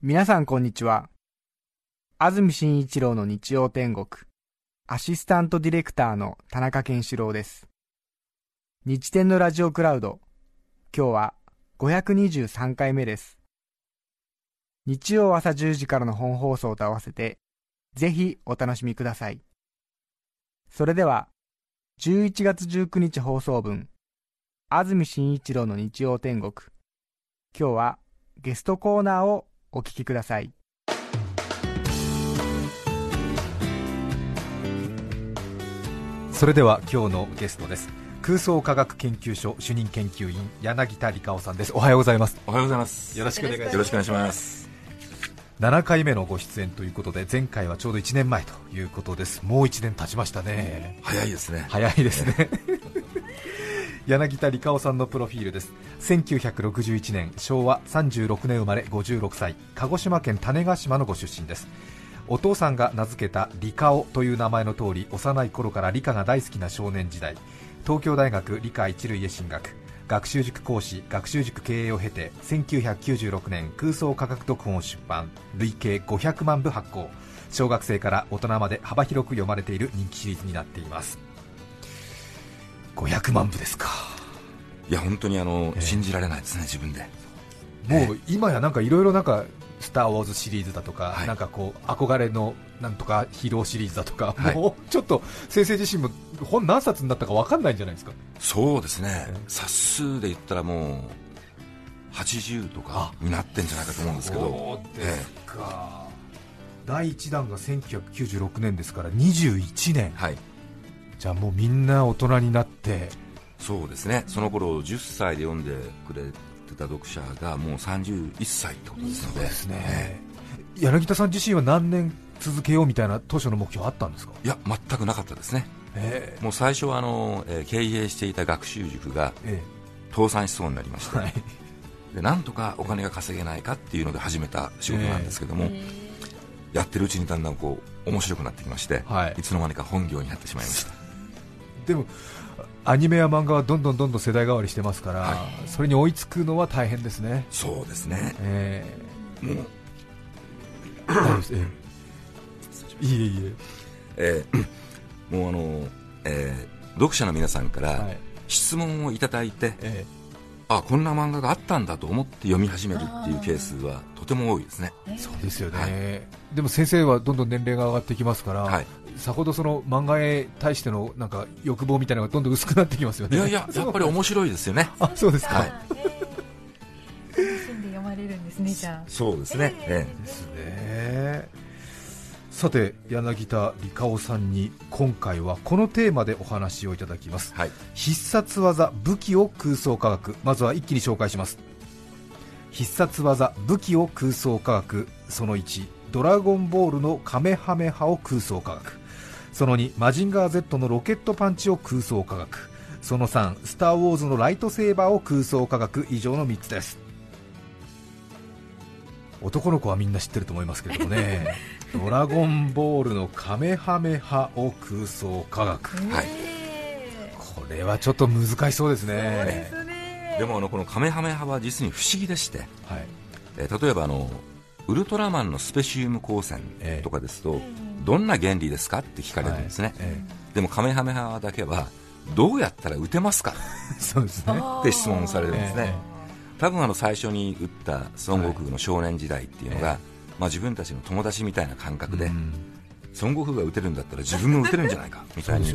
皆さんこんにちは。安住紳一郎の日曜天国、アシスタントディレクターの田中健志郎です。日天のラジオクラウド、今日は523回目です。日曜朝10時からの本放送と合わせて、ぜひお楽しみください。それでは、11月19日放送分、安住紳一郎の日曜天国、今日はゲストコーナーをお聞きください。それでは今日のゲストです空想科学研究所主任研究員柳田理香夫さんですおはようございますおはようございます。よろしくお願いしますよろしくお願いします。7回目のご出演ということで前回はちょうど1年前ということですもう1年経ちましたね早いですね。早いですね柳田理香さんのプロフィールです。1961年昭和36年生まれ56歳。鹿児島県種子島のご出身です。お父さんが名付けた理香という名前の通り幼い頃から理科が大好きな少年時代。東京大学理科一類へ進学。学習塾講師学習塾経営を経て1996年空想科学読本を出版。累計500万部発行。小学生から大人まで幅広く読まれている人気シリーズになっています。500万部ですか。いや、本当にあの、ええ。信じられないですね、自分で。もう今やなんかいろいろなんか「スター・ウォーズ」シリーズだとか、はい。なんかこう憧れのなんとかヒーローシリーズだとか、はい。もうちょっと先生自身も本何冊になったか分かんないんじゃないですか。そうですね。ええ。冊数で言ったらもう、80とかになってんじゃないかと思うんですけど。そうですか、第1弾が1996年ですから21年。はい。じゃあもうみんな大人になって。そうですね。その頃、10歳で読んでくれてた読者がもう31歳ってことですので。ですね、柳田さん自身は何年続けようみたいな当初の目標あったんですか、いや、全くなかったですね。えもう最初はあの、えー経営していた学習塾がえ倒産しそうになりまして、はい。でなんとかお金が稼げないかっていうので始めた仕事なんですけども、やってるうちにだんだんこう面白くなってきまして、はい。いつの間にか本業になってしまいましたでもアニメや漫画はどんどんどんどん世代替わりしてますから、はそれに追いつくのは大変ですね、そうですね。えもう、ー大丈夫です。ええいえいえ。ーもうあの、えー読者の皆さんかえ、はらい。質問をいただいて、えあこんな漫画があったんだと思って読み始めるっていうケースはとても多いですね。え。そうですよね、はい。でも先生はどんどん年齢が上がってきますから、はいさほどその漫画へ対してのなんか欲望みたいなのがどんどん薄くなってきますよね。いやいや やっぱり面白いですよね。あそうですか、はい。楽しんで読まれるんですね、じゃそうですね、えですね。さて柳田理香夫さんに今回はこのテーマでお話をいただきます。えはい。必殺技武器を空想科学。まずは一気に紹介します。必殺技武器を空想科学。その1ドラゴンボールのカメハメハを空想科学その2マジンガー Z のロケットパンチを空想科学。その3スター・ウォーズのライトセーバーを空想科学。以上の3つです。男の子はみんな知ってると思いますけれどもね。ドラゴンボールのカメハメハを空想科学。あ。はいえ。これはちょっと難しそうですーそうでねすね。でもあのこのカメハメハは実に不思議でして、はい。えー例えばあのウルトラマンのスペシウム光線とかですと、どんな原理ですかって聞かれるんですね、えでもカメハメハだけはどうやったら撃てますか？え そうですね。って質問されるんですね、え多分あの最初に撃った孫悟空の少年時代っていうのが、はいまあ、自分たちの友達みたいな感覚で、うん。孫悟空が撃てるんだったら自分も撃てるんじゃないかみそたいに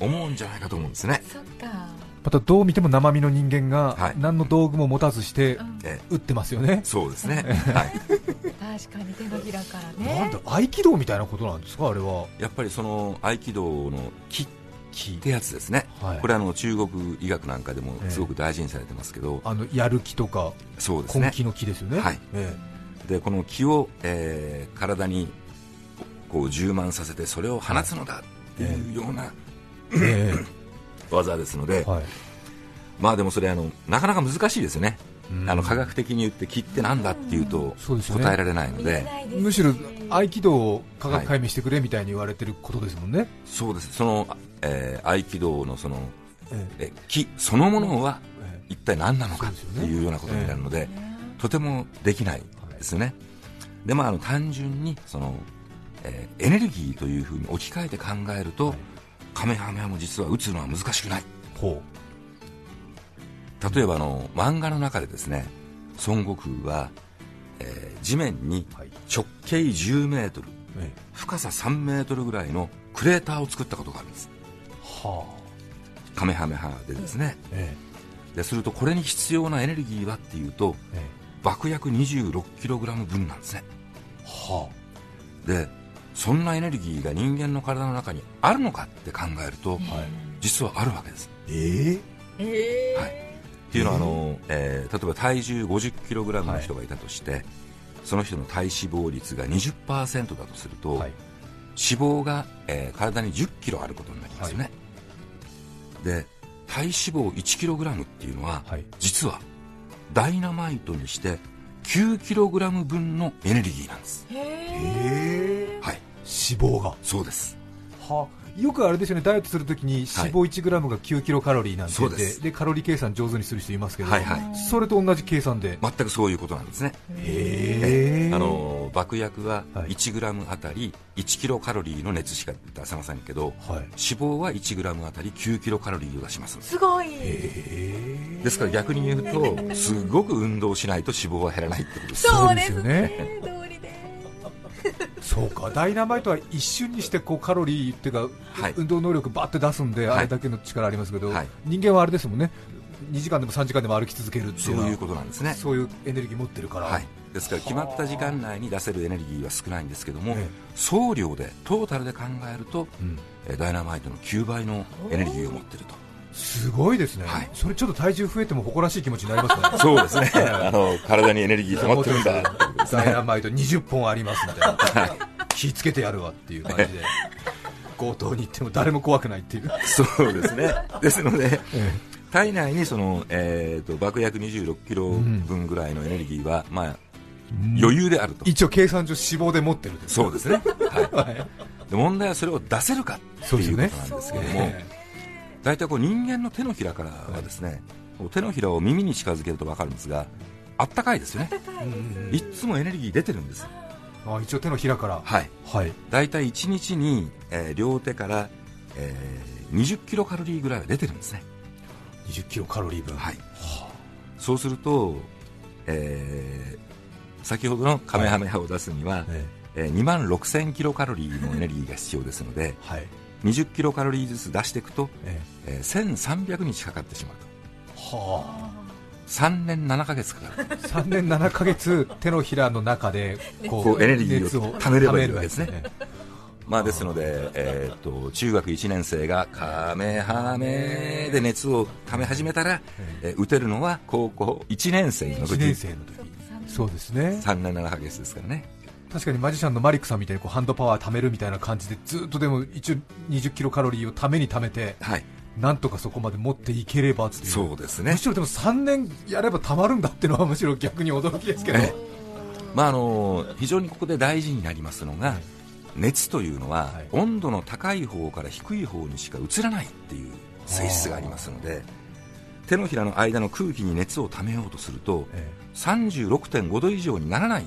思うんじゃないかと思うんですね、そっか。またどう見ても生身の人間がはい。何の道具も持たずしてうん。え撃ってますよね、そうですね、はい、確かに手のひらからね。なんだ。合気道みたいなことなんですかあれは。やっぱりその合気道の気ってやつですね、はい。これあの中国医学なんかでもええ。すごく大事にされてますけど、あのやる気とかそうですね。根気の気ですよね。はい。えでこの気を、えー体にこう充満させてそれを放つのだっていうような、ええ。技ですので、えはい。まあでもそれあのなかなか難しいですよね、うんあの科学的に言って気ってなんだっていうと答えられないので、むしろ合気道を科学解明してくれみたいに言われてることですもんね、そうです。その、えー合気道のそのええ。気そのものはえ一体何なのかっていうようなことになるので、とてもできないですよね、でまああの単純にその、えーエネルギーというふうに置き換えて考えると、カメハメハも実は撃つのは難しくない。ほ例えばあの漫画の中でですね孫悟空は、えー地面に直径10メートルえ深さ3メートルぐらいのクレーターを作ったことがあるんです。えはカメハメハでですね。あえ。でするとこれに必要なエネルギーはっていうとええ。爆薬 26kg 分なんですね。えはでそんなエネルギーが人間の体の中にあるのかって考えると、あはい。実はあるわけです。ええ。え。ーはいっていうのはあの、えー例えば体重 50kg の人がいたとして、その人の体脂肪率が20%だとすると、はい。脂肪が、えー体に 10kg あることになりますよね、で体脂肪 1kg っていうのは、はい。実はダイナマイトにして 9kg 分のエネルギーなんです。へええはい。脂肪が。そうですはよくあれですよねダイエットするときに脂肪 1g が9キロカロリーなんて言って、そうでカロリー計算上手にする人いますけど、はいはい。それと同じ計算で、全くそういうことなんですね。へえあの爆薬ははい。1g あたり1キロカロリーの熱しか出せませんけどはい。脂肪は 1g あたり9キロカロリーを出します。すごい。へですから逆に言うとすごく運動しないと脂肪は減らないってことです。そうですねそうかダイナマイトは一瞬にしてこうカロリーっていうか、はい。運動能力バッて出すんで、はい。あれだけの力ありますけど、はい。人間はあれですもんね。2時間でも3時間でも歩き続けるっていうそういうことなんですね。そういうエネルギー持ってるから、はい。ですから決まった時間内に出せるエネルギーは少ないんですけども、ええ。総量でトータルで考えると、うん。えーダイナマイトの9倍のエネルギーを持っているとすごいですね、はい。それちょっと体重増えても誇らしい気持ちになりますね。そうですね。あの体にエネルギー溜まってるんだ。ダイねナマイト20本ありますみたいな、気ぃつけてやるわっていう感じで強盗に行っても誰も怖くないっていう、そうですね。ですのでえ体内にその、えー、と爆薬26キロ分ぐらいのエネルギーは、まあ、余裕であると、一応計算上脂肪で持ってるそうですね、ははい。い、で問題はそれを出せるかっていうことなんですけども、え大体こう人間の手のひらからはですね、こう手のひらを耳に近づけると分かるんですがあったかいですよね。いっつもエネルギー出てるんです。あ一応手のひらから。はい。はい。大体1日に、えー両手から、えー20キロカロリーぐらいは出てるんですね。20キロカロリー分。はい。そうすると、えー先ほどのカメハメハを出すには、ええー2万6000キロカロリーのエネルギーが必要ですのでえはい20キロカロリーずつ出していくと、ええ。ー1300日かかってしまうと。えは3年7ヶ月かかる。あ3年7ヶ月手のひらの中で ここうエネルギーを熱貯めればいいわけですね。まあですので、えー、と中学1年生がカメハメで熱をため始めたら、えー打てるのは高校1年生の1時年生の時。そうですね。3年7ヶ月ですからね確かにマジシャンのマリックさんみたいにこうハンドパワー貯めるみたいな感じでずっとでも一応20キロカロリーをために貯めてはい。なんとかそこまで持っていければっていう。そうですね。むしろでも3年やればたまるんだっていうのはむしろ逆に驚きですけど、えまああの非常にここで大事になりますのが、熱というのは、はい。温度の高い方から低い方にしか移らないっていう性質がありますので手のひらの間の空気に熱をためようとするとえ36.5度以上にならない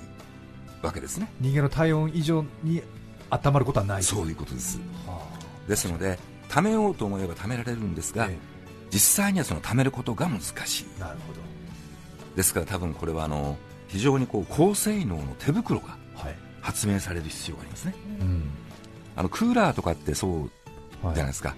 わけですね。え人間の体温以上に温まることはない。そういうことです。はですので貯めようと思えば貯められるんですが、あえ。実際にはその貯めることが難しい。えなるほですから多分これはあの非常にこう高性能の手袋がどはい、発明される必要がありますね。うん。あのクーラーとかってそうはいじゃないですか、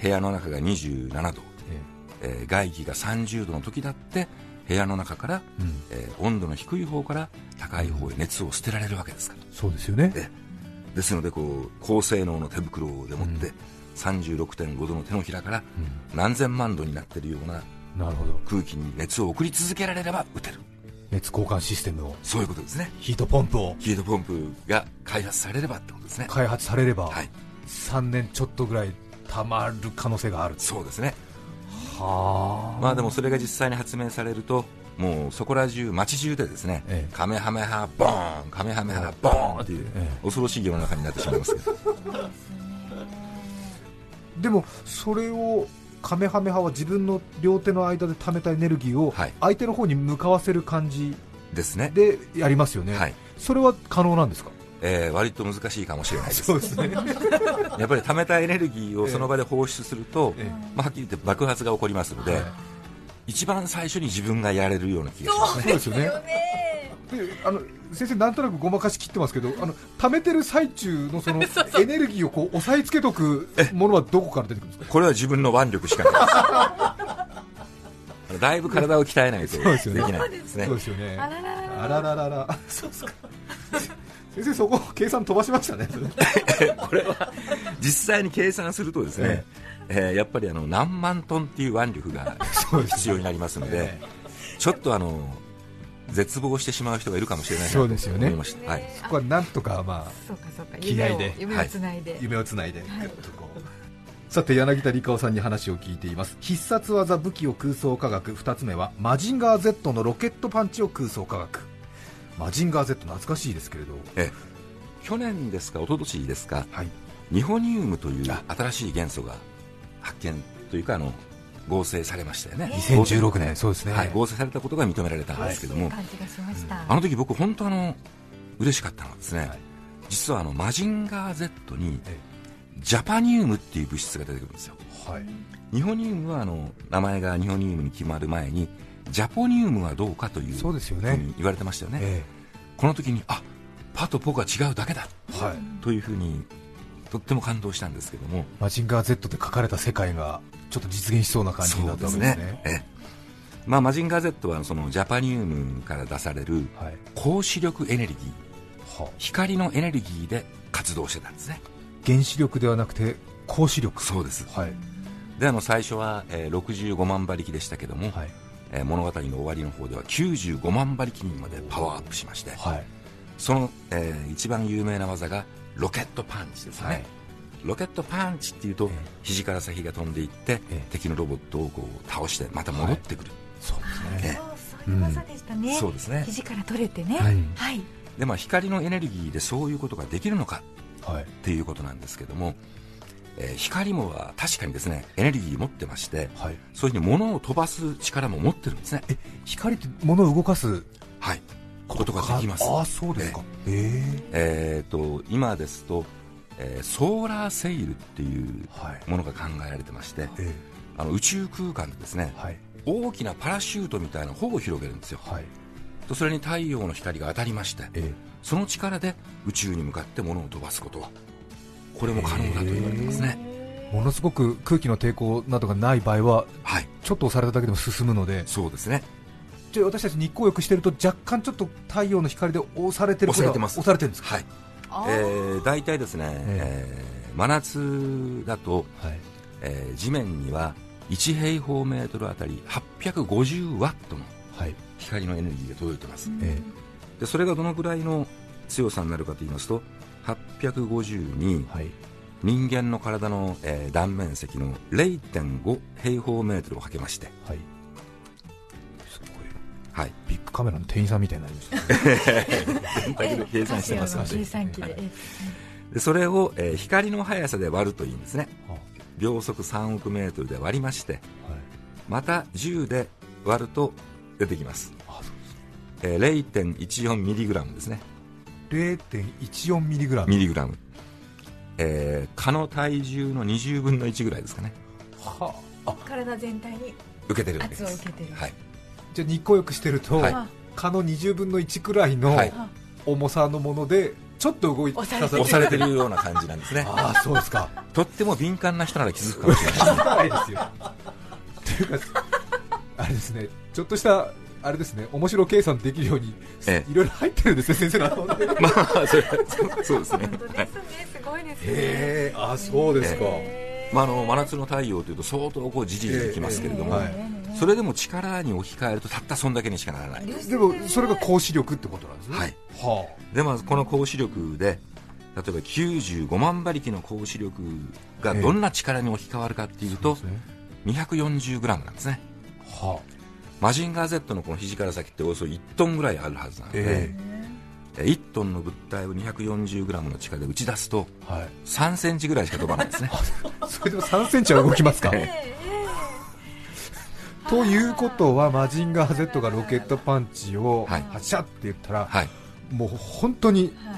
部屋の中が27度、ええ。ー外気が30度の時だって部屋の中から、えうん、えー温度の低い方から高い方へ熱を捨てられるわけですから。そうですよね。えですのでこう高性能の手袋でもって、うん。36.5度の手のひらからうん。何千万度になっているようななるほど。空気に熱を送り続けられれば撃てる。熱交換システムを。そういうことですね。ヒートポンプを。ヒートポンプが開発されればってことですね。開発されれば、はい。3年ちょっとぐらいたまる可能性があるそうですね。はまあでもそれが実際に発明されるともうそこら中街中でですね、ええ。カメハメハボーンカメハメハボーンっていうえ恐ろしい世の中になってしまいますけど。でもそれをカメハメハは自分の両手の間で貯めたエネルギーをはい。相手の方に向かわせる感じですね。でやりますよね、はい。それは可能なんですか？えー割と難しいかもしれないです。そうですね、やっぱり溜めたエネルギーをその場で放出すると、えまあ、はっきり言って爆発が起こりますので、一番最初に自分がやられるような気がします。ね。そうですよね。であの先生、なんとなくごまかし切ってますけど、あの溜めてる最中のその エネルギーをこう押さえつけとくものはどこから出てくるんですか、これは自分の腕力しかないです。だいぶ体を鍛えないとそうですよね。できないですね。そうですよね、あららららあらららら、そうですか、先生、そこ、計算飛ばしましたね、これは実際に計算するとですね、えーやっぱりあの何万トンっていう腕力が必要になりますので、ちょっとあの絶望してしまう人がいるかもしれないなと思そうですよね。いました。はい。そこはなんとか、まあ、そうかそうか。気合で。夢をつないで、夢をつないで、ぐっとこう。さて柳田理香さんに話を聞いています。必殺技武器を空想科学。2つ目はマジンガー Z のロケットパンチを空想科学マジンガー Z 懐かしいですけれど。え去年ですか、一昨年ですか、はい。ニホニウムという新しい元素が発見というかあの合成されましたよね。2016年。そうですね、はい、合成されたことが認められたんですけども、感じがしました、あの時僕本当あの嬉しかったのはですね、はい。実はあのマジンガー Z にえジャパニウムっていう物質が出てくるんですよ。はい。ニホニウムはあの名前がニホニウムに決まる前にジャポニウムはどうかというそうですよね。ふうに言われてましたよね。えこの時にあパとポが違うだけだえはい、というふうにとっても感動したんですけども、マジンガー Z で書かれた世界がちょっと実現しそうな感じになったわけですね。ええ。まあ、マジンガー Z はそのジャパニウムから出されるはい。高視力エネルギー。は光のエネルギーで活動してたんですね。原子力ではなくて光子力。そうです。はい。であの最初は、えー65万馬力でしたけども、はいえー物語の終わりの方では95万馬力にまでパワーアップしましてはい。その、えー一番有名な技がロケットパンチですね、はい。ロケットパンチっていうと、ええ。肘から先が飛んでいって、ええ。敵のロボットをこう倒してまた戻ってくる、そうですね。えそうそういう技でしたね、そうですね。肘から取れてね。はい。はい。で、まあ、光のエネルギーでそういうことができるのかはい。っていうことなんですけども、えー光もは確かにですねエネルギー持ってましてはい。そういうふうに物を飛ばす力も持ってるんですね。え光って物を動かすはい。ことができます。ああそうですか。ええー、と今ですと、えーソーラーセイルっていうものが考えられてましてえあの宇宙空間でですねえはい。大きなパラシュートみたいな帆を広げるんですよ。はい。とそれに太陽の光が当たりましてえその力で宇宙に向かって物を飛ばすことはこれも可能だと言われてますね。えものすごく空気の抵抗などがない場合ははい。ちょっと押されただけでも進むので。そうですね。じゃあ私たち日光浴してると若干ちょっと太陽の光で押されてる押されてます。押されてるんですか？はい。あえーー、大体ですね、えー真夏だと、はい。えー地面には1平方メートルあたり850ワットのはい。光のエネルギーが届いてます。えでそれがどのぐらいの強さになるかと言いますと850にえはい。人間の体の、えー断面積の0.5平方メートルをかけまして、はい。すごい。はい、ビッグカメラの店員さんみたいになりました。全体で計算してますので。カシオの計算機で、えでそれを、えー光の速さで割るといいんですね。あ秒速3億メートルで割りまして。はい。また10で割ると出てきます、あそうえー、0.14ミリグラムですね0.14ミリグラム。ミリグラム、えー、蚊の体重の20分の1ぐらいですかね。は体全体に。受けてるわけです。圧を受けてる、はい、じゃあ日光浴してると、はい。あ蚊の20分の1くらいのはい。あ重さのものでちょっと動いて押されて押されてるような感じなんですね。ああそうですか。とっても敏感な人なら気づくかもしれない。ないですよ。というかあれですね。ちょっとしたあれですね面白計算できるように、ええ。いろいろ入ってるんですね先生の頭で。へ まあそれそうそうですね。本当ですねすごいですね。えあそうですか、まあ、あの真夏の太陽というと相当こうじりじりきますけれども、ええはい。それでも力に置き換えるとたったそんだけにしかならない、でもそれが光子力ってことなんですね。はい。はでまずこの光子力で例えば95万馬力の光子力がどんな力に置き換わるかっていうあとそうですね。240g なんですね。はマジンガー Z のこの肘から先っておよそ1トンぐらいあるはずなので、ええ。1トンの物体を 240g の力で打ち出すとえはい。3センチぐらいしか飛ばないんですね。それでも3センチは動きますか？え ということはマジンガー Z がロケットパンチをはい。発射って言ったら、はい。もう本当には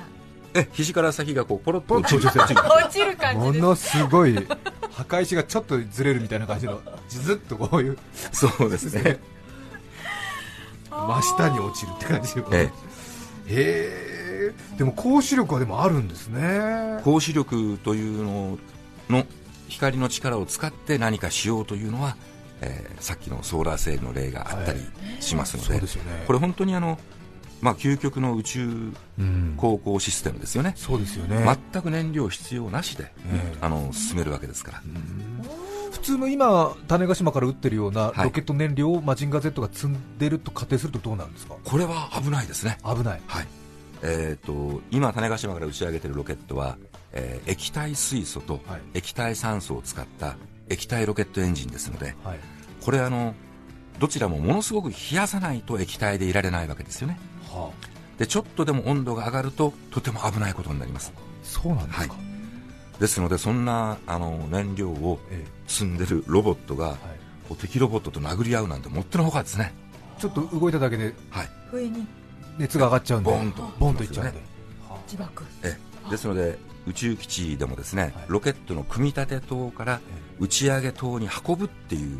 え肘から先がこうポロッと落ちるポロッと落ちるい落ちる感じです。ものすごい墓石がちょっとずれるみたいな感じのずずっとこういう。そうですね真下に落ちるって感じでえへえ。でも光子力はでもあるんですね。光子力というのの光の力を使って何かしようというのは、えーさっきのソーラーセールの例があったりしますので,、そうですよね。これ本当にあの、まあ、究極の宇宙うん。航行システムですよね、そうですよね、全く燃料必要なしで、ええ。あの進めるわけですから、普通の今種子島から撃ってるようなはい。ロケット燃料をマジンガー Z が積んでると仮定するとどうなるんですか？これは危ないですね、危ない。はい。えー、と今、種子島から打ち上げているロケットは、えー液体水素とはい。液体酸素を使った液体ロケットエンジンですので、はい。これあの、どちらもものすごく冷やさないと液体でいられないわけですよね。はでちょっとでも温度が上がるととても危ないことになります。そうなんですか、ですのでそんなあの燃料をえ積んでるロボットが、はい。こう敵ロボットと殴り合うなんてもってのほかですね。ちょっと動いただけではい。熱が上がっちゃうんで。ボンと。ボンといっちゃうんで、自爆。えですので宇宙基地でもですね、はい。ロケットの組み立て塔から打ち上げ塔に運ぶっていう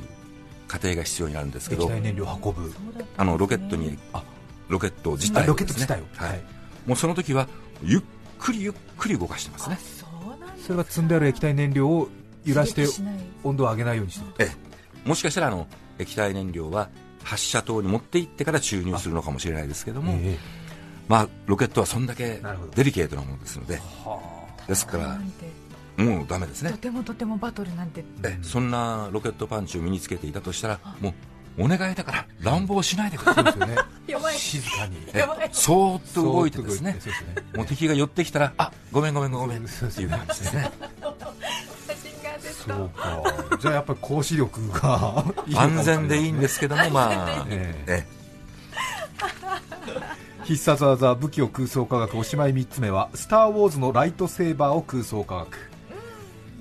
過程が必要になるんですけど液体燃料運ぶ。あのロケットにあ。ロケット自あ体をですね。ロケット自体を、はい。もうその時はゆっくりゆっくり動かしてますあね。それは積んである液体燃料を揺らして温度を上げないようにしてるええ。もしかしたらあの液体燃料は発射塔に持って行ってから注入するのかもしれないですけども、えまあ、ロケットはそんだけデリケートなものですのでですからもうダメですね。とてもとてもバトルなんて。えそんなロケットパンチを身につけていたとしたらもうお願いだから乱暴しないでください。静かに。そーっと動いてですね。そうですね。もう敵が寄ってきたらあごめんごめんごめん。っていう感じですね そうたか。じゃあやっぱり光子力が 安全でいいんですけどもまあ。ええ。え必殺技武器を空想科学。おしまい3つ目は「スター・ウォーズ」のライトセーバーを空想科学。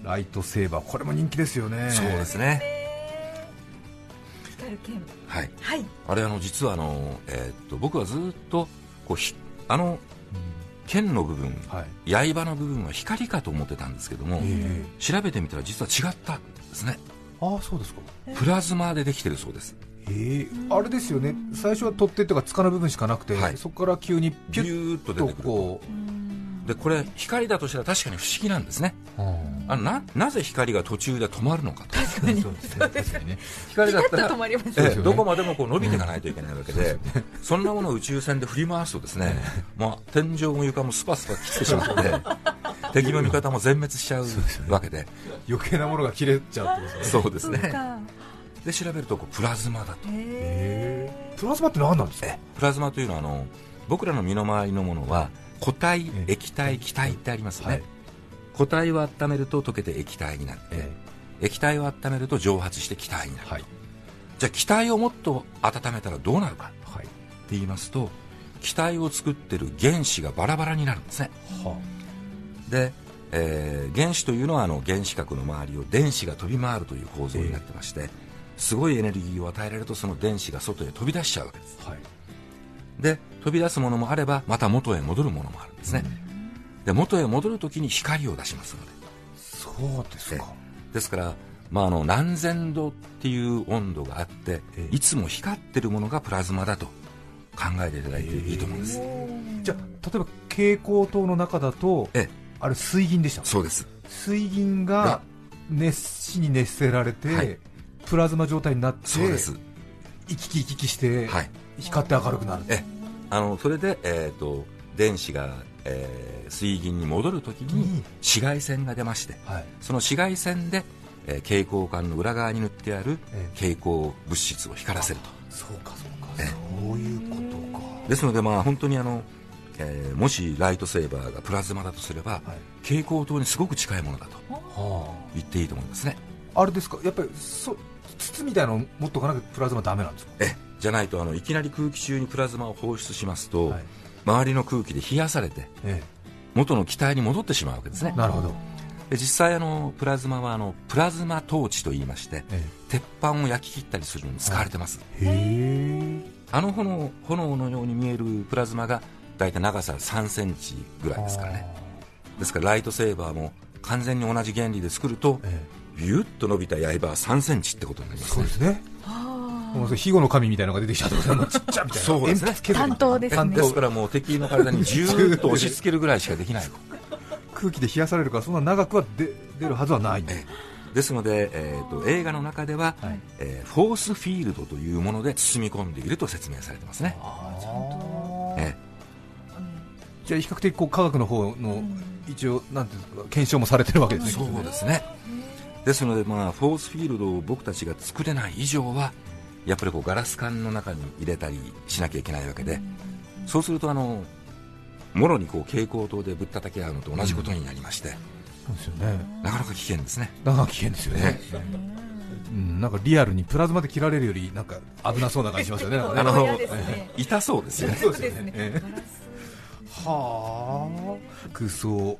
ライトセーバー。これも人気ですよね。そうですね。光る剣はい。はい。あれあの実はあの、えーっと僕はずっとこうひあの剣の部分はい。刃の部分は光かと思ってたんですけども、え調べてみたら実は違ったんですね。えああそうですか。プラズマでできてるそうです。ええ。あれですよね。最初は取っ手とか塚の部分しかなくて、はい。そこから急にピビュッとこでこれ光だとしたら確かに不思議なんですね。う、あのななぜ光が途中で止まるのかと。そうですね。確かにね。光だったら止まりますどこまでもこう伸びていかないといけないわけで、そんなものを宇宙船で振り回すとですね、まあ、天井も床もスパスパ切ってしまって 敵も味方も全滅しちゃうわけで。余計なものが切れちゃうってことですね。そうですね。で調べるとこうプラズマだと。へえ。プラズマって何なんですか？プラズマというのはあの僕らの身の回りのものは固体ええ。液体気体ってありますよね、はい。固体を温めると溶けて液体になって、え。液体を温めると蒸発して気体になる、はい。じゃあ気体をもっと温めたらどうなるか。はい。って言いますと気体を作ってる原子がバラバラになるんですね。はで、えー原子というのはあの原子核の周りを電子が飛び回るという構造になってまして、すごいエネルギーを与えられるとその電子が外へ飛び出しちゃうわけです。はいで飛び出すものもあればまた元へ戻るものもあるんですね、で元へ戻るときに光を出しますので。そうですか。ですから、まあ、あの何千度っていう温度があってええ。いつも光ってるものがプラズマだと考えていただいていいと思うんです、じゃあ例えば蛍光灯の中だとええ。あれ水銀でしたそうです。水銀がが熱しに熱せられて、はい。プラズマ状態になってそうです。行き来行き来して、はい光って明るくなるえあのそれで、えー、と電子が、えー水銀に戻るときにうん。紫外線が出ましてはい。その紫外線で、えー蛍光管の裏側に塗ってあるええ。蛍光物質を光らせると。そうかそうか。えそういうことか。ですので、まあ、本当にあの、えーもしライトセーバーがプラズマだとすれば、はい。蛍光灯にすごく近いものだとは言っていいと思いますね。ああれですか？やっぱりそ筒みたいなの持っとかなきゃプラズマダメなんですか？えじゃないとあのいきなり空気中にプラズマを放出しますと、はい。周りの空気で冷やされてえ元の気体に戻ってしまうわけですね。えなるほど、で実際あのプラズマはあのプラズマトーチと言いましてえ鉄板を焼き切ったりするのに使われてます、えへえ。あの炎炎のように見えるプラズマが大体長さ3センチぐらいですからね。ですからライトセーバーも完全に同じ原理で作るとえビュッと伸びた刃は3センチってことになりますね。そうですね。もうそれ肥後の神みたいなのが出てきたってちっちゃみたいな。そうですね。担当ですね。ですからもう敵の体にジューッと押し付けるぐらいしかできない。空気で冷やされるからそんな長くは出出るはずはない。ええ。ですので、えー、と映画の中では、はい。えーフォースフィールドというもので包み込んでいると説明されてますね、えじゃあ比較的こう科学の方の一応なんていうんですか検証もされてるわけえですね。そうですねですので、まあ、フォースフィールドを僕たちが作れない以上はやっぱりこうガラス管の中に入れたりしなきゃいけないわけで、そうするとあのもろにこう蛍光灯でぶったたき合うのと同じことになりまして、そうですよね。なかなか危険ですね。なかなか危険ですよね、うん、なんかリアルにプラズマで切られるよりなんか危なそうな感じしますよね。ねあの痛そうですよね。そうですよねはあ。空想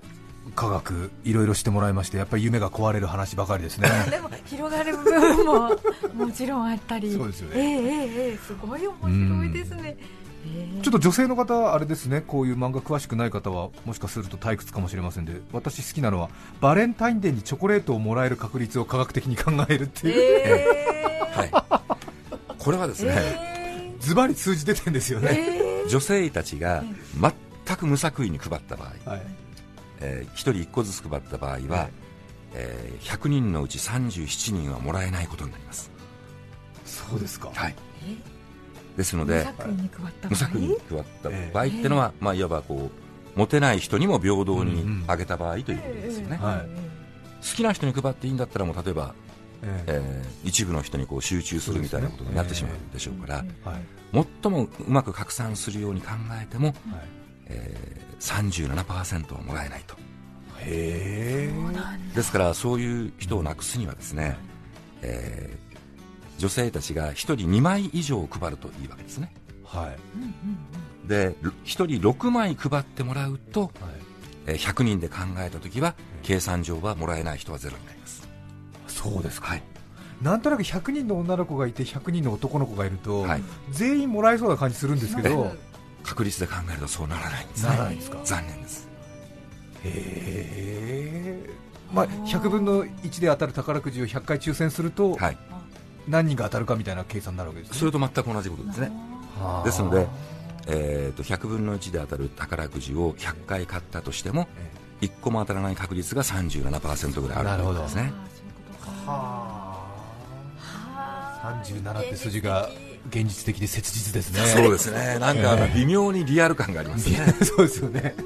科学いろいろしてもらいましてやっぱり夢が壊れる話ばかりですね。でも広がる部分ももちろんあったり。そうですよね。ええええええすごい面白いですね、ええ。ちょっと女性の方、あれですね、こういう漫画詳しくない方はもしかすると退屈かもしれませんで、私好きなのはバレンタインデーにチョコレートをもらえる確率を科学的に考えるっていう、えはい、これはですえね、えズバリ数字出てるんですよえね。ええ。女性たちが全く無作為に配った場合、はいえー1人1個ずつ配った場合は、えー100人のうち37人はもらえないことになります、そうですか、はい、え？ですので無作為に配った場合？っていうのは、まあ、いわばこうモテない人にも平等にあげた場合ということですよね、はい。好きな人に配っていいんだったらもう例えば、ええ。えー一部の人にこう集中するみたいなことになってしまうでしょうからはい。最もうまく拡散するように考えても、はいえー、37%はもらえないと。へえ。ですからそういう人をなくすにはですね、えー女性たちが1人2枚以上配るといいわけですね。はい。で1人6枚配ってもらうと、はい。えー100人で考えた時は計算上はもらえない人はゼロになります。そうですか、はい、なんとなく100人の女の子がいて100人の男の子がいると、はい、全員もらえそうな感じするんですけど、確率で考えるとそうならないんですなねらないんですか？残念です。へえ、まあ、100分の1で当たる宝くじを100回抽選すると、はい。何人が当たるかみたいな計算になるわけですね。それと全く同じことですね。はあですので、えー、と100分の1で当たる宝くじを100回買ったとしてもえ1個も当たらない確率が37%ぐらいあるなるほど。ということですねはあ37って数字が現実的で切実ですね。そうですね。なんかあの微妙にリアル感がありますね。そうですよね。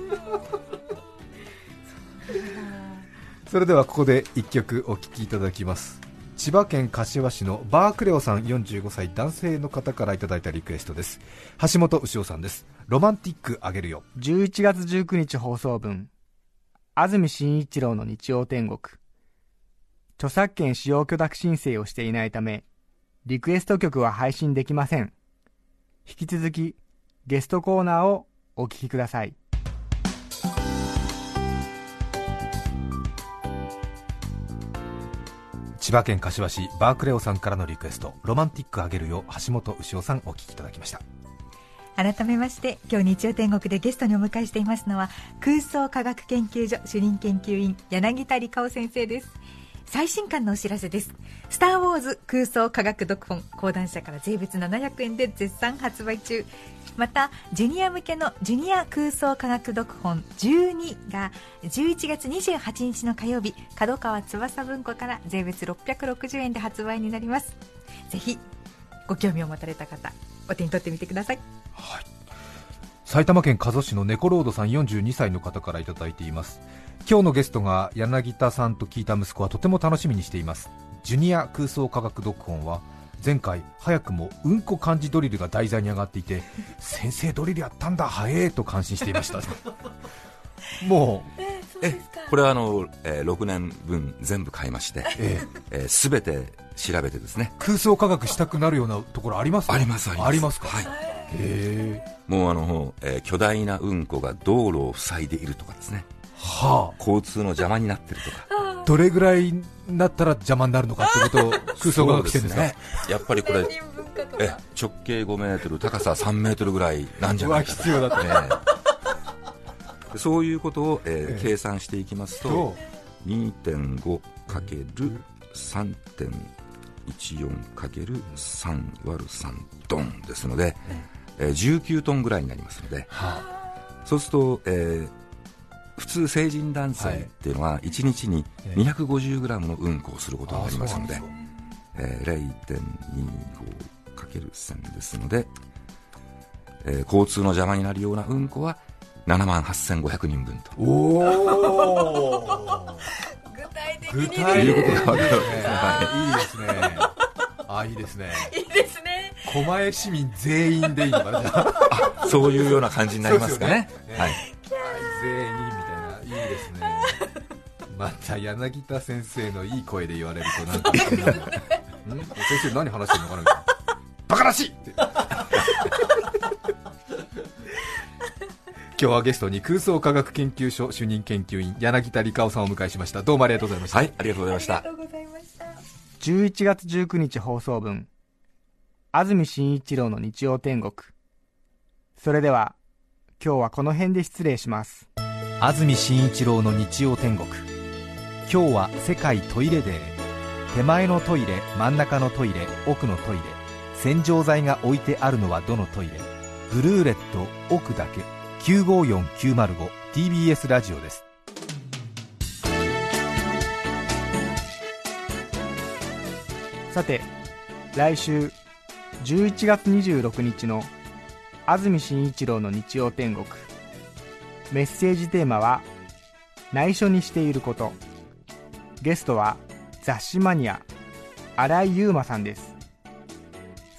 それではここで1曲お聴きいただきます。千葉県柏市のバークレオさん45歳男性の方からいただいたリクエストです。橋本牛尾さんです。ロマンティックあげるよ。11月19日放送分。安住紳一郎の日曜天国。著作権使用許諾申請をしていないためリクエスト曲は配信できません。引き続きゲストコーナーをお聞きください。千葉県柏市バークレオさんからのリクエストロマンティックあげるよ橋本牛尾さんお聴きいただきました。改めまして今日日曜天国でゲストにお迎えしていますのは空想科学研究所主任研究員柳田理香先生です最新刊のお知らせです「スター・ウォーズ空想科学読本」講談社から税別700円で絶賛発売中。またジュニア向けのジュニア空想科学読本12が11月28日の火曜日角川翼文庫から税別660円で発売になります。ぜひご興味を持たれた方お手に取ってみてください。埼玉県加須市の猫ロードさん42歳の方からいただいています。今日のゲストが柳田さんと聞いた息子はとても楽しみにしています。ジュニア空想科学読本は前回早くもうんこ漢字ドリルが題材に上がっていて先生ドリルやったんだ早えと感心していました。もう、えこれはあの、えー6年分全部買いまして、ええ。えー、全て調べてですね。空想科学したくなるようなところあります？ありますあります。ありますか、はい、もうあの、えー巨大なうんこが道路を塞いでいるとかですね。は交通の邪魔になってるとか。あどれぐらいになったら邪魔になるのかってことを 空想科学してるんですかそうね。やっぱりこれえ直径5メートル高さ3メートルぐらいなんじゃないか必要だと。ねそういうことを、えーええ。計算していきますとと。2.5×3.14×3 割る3トンですので、えー19トンぐらいになりますので。そうすると、えー普通成人男性っていうのは1日にええ。250g のうんこをすることになりますのであそうなんえー 0.25×1000 ですので、えー交通の邪魔になるようなうんこは7万8500人分と。おお具体的具に体的いうことが分かる。いいですね。あいいですね。いいですね狛江市民全員でいいのかなじゃあ。そういうような感じになりますかね。すよね。はい、全員みたいな。いいですね。また柳田先生のいい声で言われるとなんか。ん？先生何話してるのかなバカらしいって。今日はゲストに空想科学研究所主任研究員柳田理香さんをお迎えしました。どうもありがとうございました、はい、ありがとうございました。ありがとうございました11月19日放送分安住紳一郎の日曜天国。それでは今日はこの辺で失礼します。安住紳一郎の日曜天国。今日は世界トイレデー。手前のトイレ真ん中のトイレ奥のトイレ。洗浄剤が置いてあるのはどのトイレ。ブルーレット奥だけ。954905TBS ラジオです。さて来週11月26日の安住紳一郎の日曜天国。メッセージテーマは内緒にしていること。ゲストは雑誌マニア新井優馬さんです。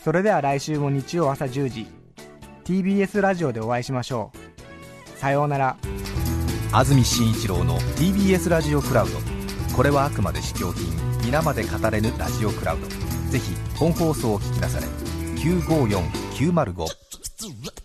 それでは来週も日曜朝10時 TBS ラジオでお会いしましょう。さようなら。安住紳一郎の TBS ラジオクラウド。これはあくまで試供品皆まで語れぬラジオクラウド。ぜひ本放送を聞きなされ。954905